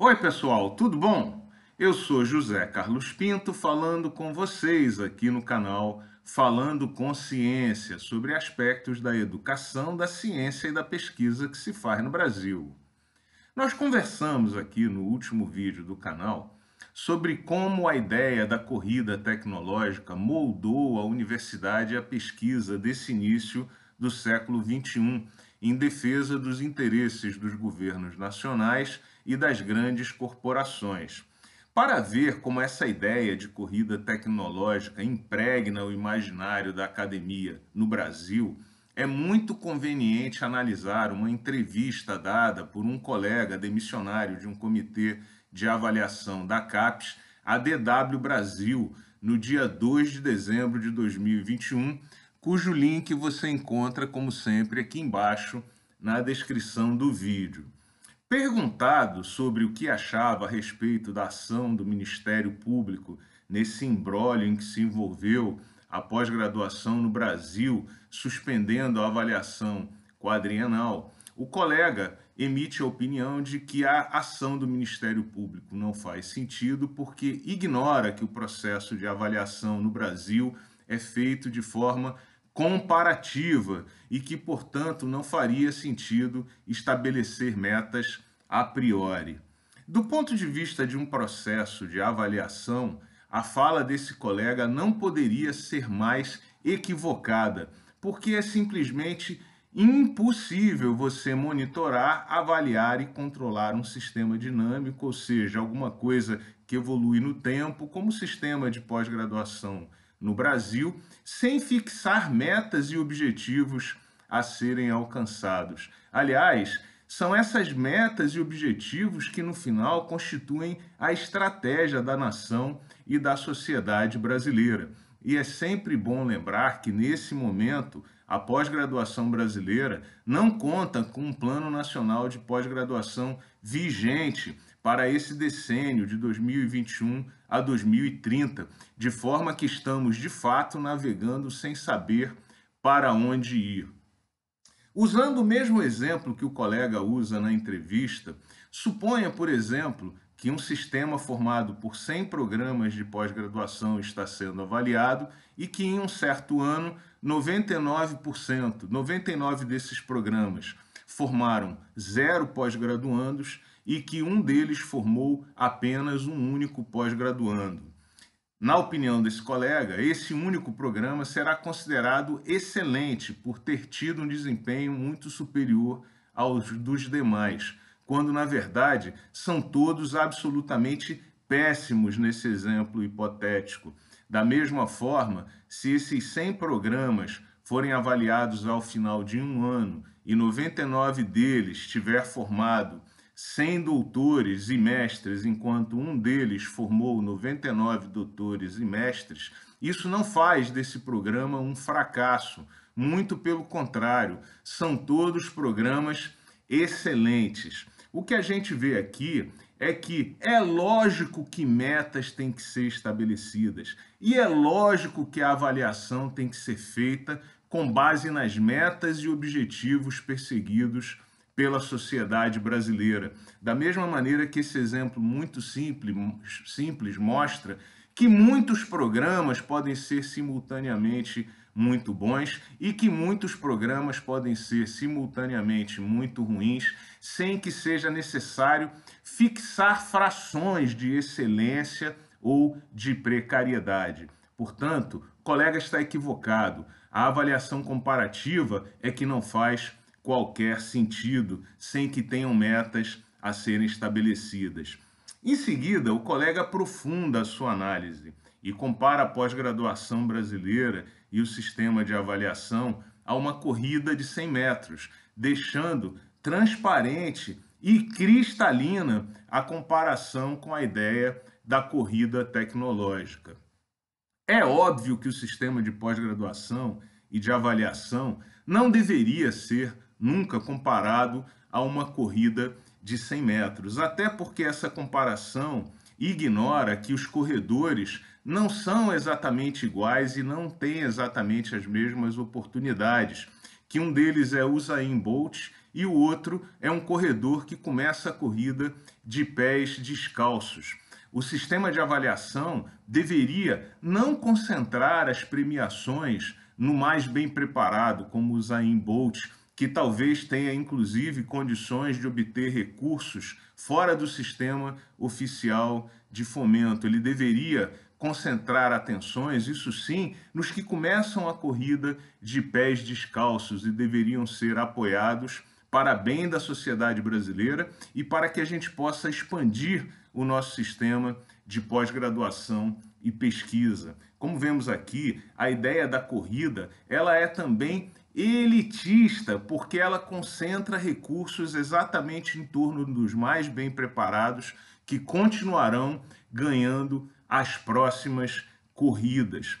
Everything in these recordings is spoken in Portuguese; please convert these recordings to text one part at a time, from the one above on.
Oi, pessoal, tudo bom? Eu sou José Carlos Pinto falando com vocês aqui no canal Falando com Ciência sobre aspectos da educação, da ciência e da pesquisa que se faz no Brasil. Nós conversamos aqui no último vídeo do canal sobre como a ideia da corrida tecnológica moldou a universidade e a pesquisa desse início do século XXI em defesa dos interesses dos governos nacionais e das grandes corporações. Para ver como essa ideia de corrida tecnológica impregna o imaginário da academia no Brasil, é muito conveniente analisar uma entrevista dada por um colega demissionário de um comitê de avaliação da CAPES, a DW Brasil, no dia 2 de dezembro de 2021, cujo link você encontra, como sempre, aqui embaixo na descrição do vídeo. Perguntado sobre o que achava a respeito da ação do Ministério Público nesse imbróglio em que se envolveu a pós-graduação no Brasil, suspendendo a avaliação quadrienal, o colega emite a opinião de que a ação do Ministério Público não faz sentido porque ignora que o processo de avaliação no Brasil é feito de forma comparativa e que, portanto, não faria sentido estabelecer metas a priori. Do ponto de vista de um processo de avaliação, a fala desse colega não poderia ser mais equivocada, porque é simplesmente impossível você monitorar, avaliar e controlar um sistema dinâmico, ou seja, alguma coisa que evolui no tempo, como o sistema de pós-graduação no Brasil, sem fixar metas e objetivos a serem alcançados. Aliás, são essas metas e objetivos que no final constituem a estratégia da nação e da sociedade brasileira. E é sempre bom lembrar que nesse momento a pós-graduação brasileira não conta com um plano nacional de pós-graduação vigente para esse decênio de 2021 a 2030, de forma que estamos de fato navegando sem saber para onde ir. Usando o mesmo exemplo que o colega usa na entrevista, suponha, por exemplo, que um sistema formado por 100 programas de pós-graduação está sendo avaliado e que em um certo ano 99%, 99 desses programas formaram zero pós-graduandos e que um deles formou apenas um único pós-graduando. Na opinião desse colega, esse único programa será considerado excelente por ter tido um desempenho muito superior aos dos demais, quando na verdade são todos absolutamente péssimos nesse exemplo hipotético. Da mesma forma, se esses 100 programas forem avaliados ao final de um ano e 99 deles tiver formado 100 doutores e mestres, enquanto um deles formou 99 doutores e mestres, isso não faz desse programa um fracasso. Muito pelo contrário, são todos programas excelentes. O que a gente vê aqui é que é lógico que metas têm que ser estabelecidas e é lógico que a avaliação tem que ser feita com base nas metas e objetivos perseguidos pela sociedade brasileira. Da mesma maneira que esse exemplo muito simples, simples mostra que muitos programas podem ser simultaneamente muito bons e que muitos programas podem ser simultaneamente muito ruins, sem que seja necessário fixar frações de excelência ou de precariedade. Portanto, o colega está equivocado. A avaliação comparativa é que não faz qualquer sentido, sem que tenham metas a serem estabelecidas. Em seguida, o colega aprofunda a sua análise e compara a pós-graduação brasileira e o sistema de avaliação a uma corrida de 100 metros, deixando transparente e cristalina a comparação com a ideia da corrida tecnológica. É óbvio que o sistema de pós-graduação e de avaliação não deveria ser nunca comparado a uma corrida de 100 metros, até porque essa comparação ignora que os corredores não são exatamente iguais e não têm exatamente as mesmas oportunidades, que um deles é Usain Bolt e o outro é um corredor que começa a corrida de pés descalços. O sistema de avaliação deveria não concentrar as premiações no mais bem preparado, como o Zayn Bolt, que talvez tenha inclusive condições de obter recursos fora do sistema oficial de fomento. Ele deveria concentrar atenções, isso sim, nos que começam a corrida de pés descalços e deveriam ser apoiados para bem da sociedade brasileira e para que a gente possa expandir o nosso sistema de pós-graduação e pesquisa. Como vemos aqui, a ideia da corrida, ela é também elitista, porque ela concentra recursos exatamente em torno dos mais bem preparados que continuarão ganhando as próximas corridas.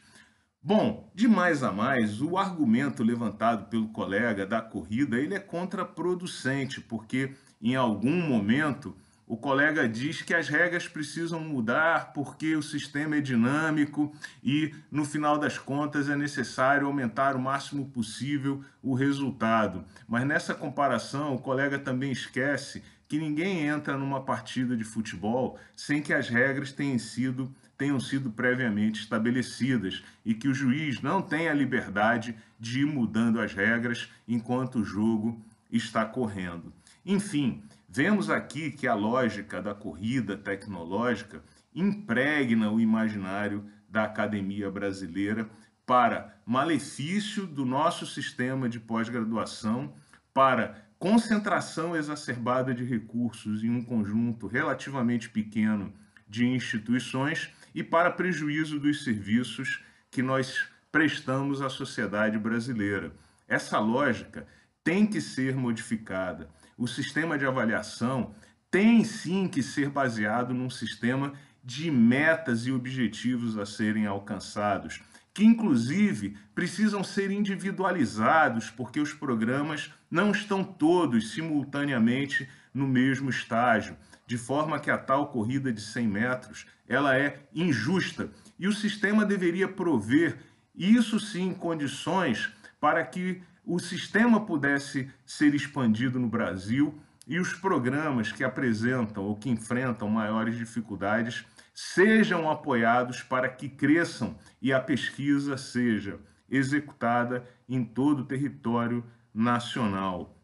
Bom, de mais a mais, o argumento levantado pelo colega da corrida, ele é contraproducente, porque em algum momento o colega diz que as regras precisam mudar porque o sistema é dinâmico e, no final das contas, é necessário aumentar o máximo possível o resultado. Mas nessa comparação, o colega também esquece que ninguém entra numa partida de futebol sem que as regras tenham sido, tenham sido previamente estabelecidas e que o juiz não tem a liberdade de ir mudando as regras enquanto o jogo está correndo. Enfim, Vemos aqui que a lógica da corrida tecnológica impregna o imaginário da academia brasileira para malefício do nosso sistema de pós-graduação, para concentração exacerbada de recursos em um conjunto relativamente pequeno de instituições e para prejuízo dos serviços que nós prestamos à sociedade brasileira. Essa lógica tem que ser modificada o sistema de avaliação tem sim que ser baseado num sistema de metas e objetivos a serem alcançados, que inclusive precisam ser individualizados, porque os programas não estão todos simultaneamente no mesmo estágio, de forma que a tal corrida de 100 metros ela é injusta. E o sistema deveria prover isso sim condições para que o sistema pudesse ser expandido no Brasil e os programas que apresentam ou que enfrentam maiores dificuldades sejam apoiados para que cresçam e a pesquisa seja executada em todo o território nacional.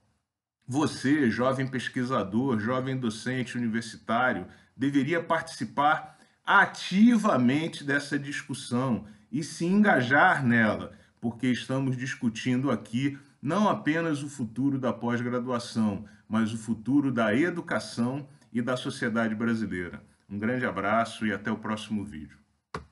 Você, jovem pesquisador, jovem docente universitário, deveria participar ativamente dessa discussão e se engajar nela porque estamos discutindo aqui não apenas o futuro da pós-graduação, mas o futuro da educação e da sociedade brasileira. Um grande abraço e até o próximo vídeo.